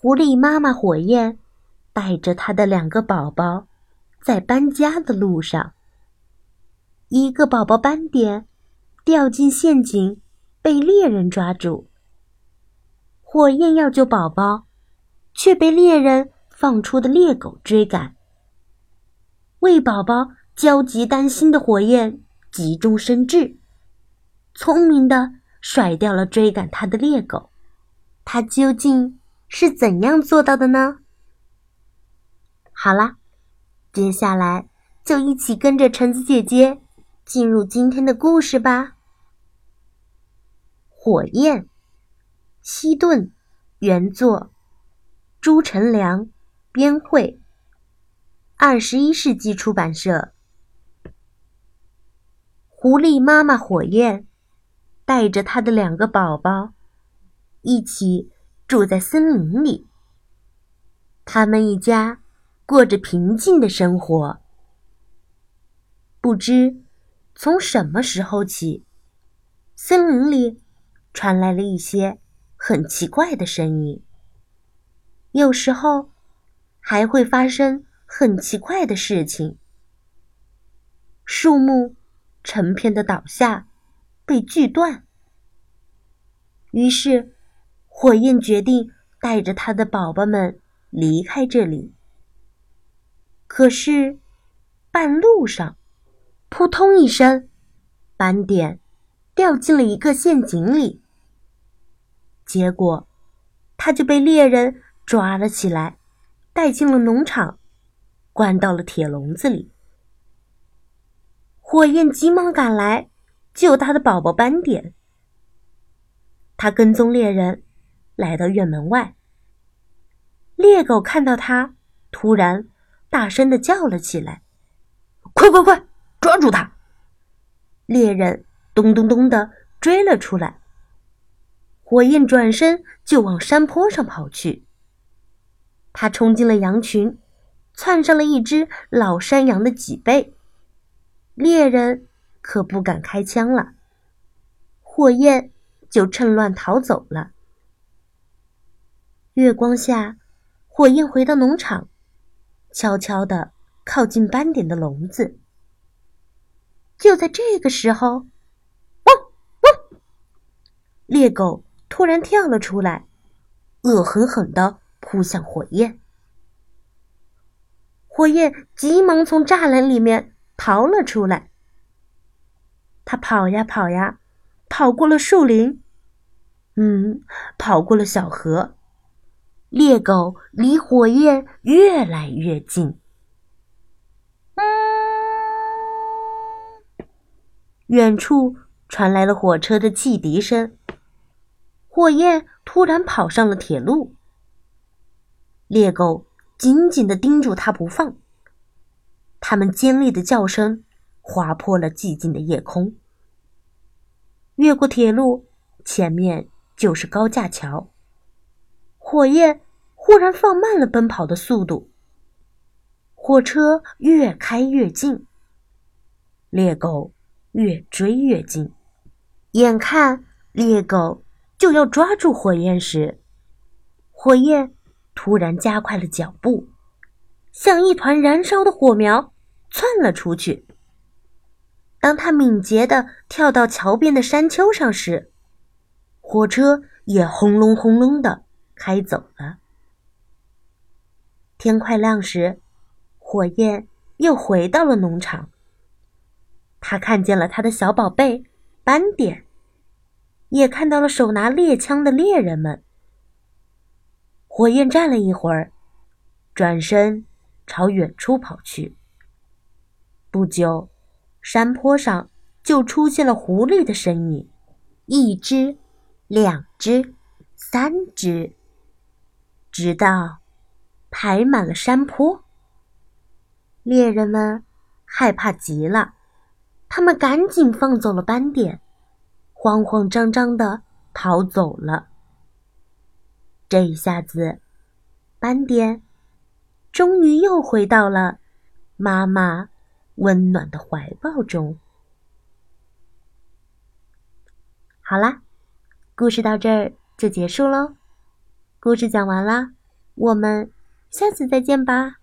狐狸妈妈火焰带着它的两个宝宝，在搬家的路上。一个宝宝斑点掉进陷阱，被猎人抓住。火焰要救宝宝，却被猎人放出的猎狗追赶。为宝宝焦急担心的火焰急中生智，聪明的甩掉了追赶他的猎狗。他究竟？是怎样做到的呢？好啦，接下来就一起跟着橙子姐姐进入今天的故事吧。火焰，西顿，原作，朱成良，编绘，二十一世纪出版社。狐狸妈妈火焰带着它的两个宝宝一起。住在森林里，他们一家过着平静的生活。不知从什么时候起，森林里传来了一些很奇怪的声音，有时候还会发生很奇怪的事情：树木成片的倒下，被锯断。于是。火焰决定带着他的宝宝们离开这里。可是，半路上，扑通一声，斑点掉进了一个陷阱里。结果，他就被猎人抓了起来，带进了农场，关到了铁笼子里。火焰急忙赶来救他的宝宝斑点。他跟踪猎人。来到院门外，猎狗看到他，突然大声的叫了起来：“快快快，抓住他！”猎人咚咚咚的追了出来。火焰转身就往山坡上跑去。他冲进了羊群，窜上了一只老山羊的脊背。猎人可不敢开枪了，火焰就趁乱逃走了。月光下，火焰回到农场，悄悄地靠近斑点的笼子。就在这个时候，汪汪！猎狗突然跳了出来，恶狠狠地扑向火焰。火焰急忙从栅栏里面逃了出来。他跑呀跑呀，跑过了树林，嗯，跑过了小河。猎狗离火焰越来越近，远处传来了火车的汽笛声。火焰突然跑上了铁路，猎狗紧紧地盯住它不放。它们尖利的叫声划破了寂静的夜空。越过铁路，前面就是高架桥。火焰忽然放慢了奔跑的速度，火车越开越近，猎狗越追越近，眼看猎狗就要抓住火焰时，火焰突然加快了脚步，像一团燃烧的火苗窜了出去。当他敏捷地跳到桥边的山丘上时，火车也轰隆轰隆的。开走了。天快亮时，火焰又回到了农场。他看见了他的小宝贝斑点，也看到了手拿猎枪的猎人们。火焰站了一会儿，转身朝远处跑去。不久，山坡上就出现了狐狸的身影，一只，两只，三只。直到排满了山坡，猎人们害怕极了，他们赶紧放走了斑点，慌慌张张的逃走了。这一下子，斑点终于又回到了妈妈温暖的怀抱中。好啦，故事到这儿就结束喽。故事讲完啦，我们下次再见吧。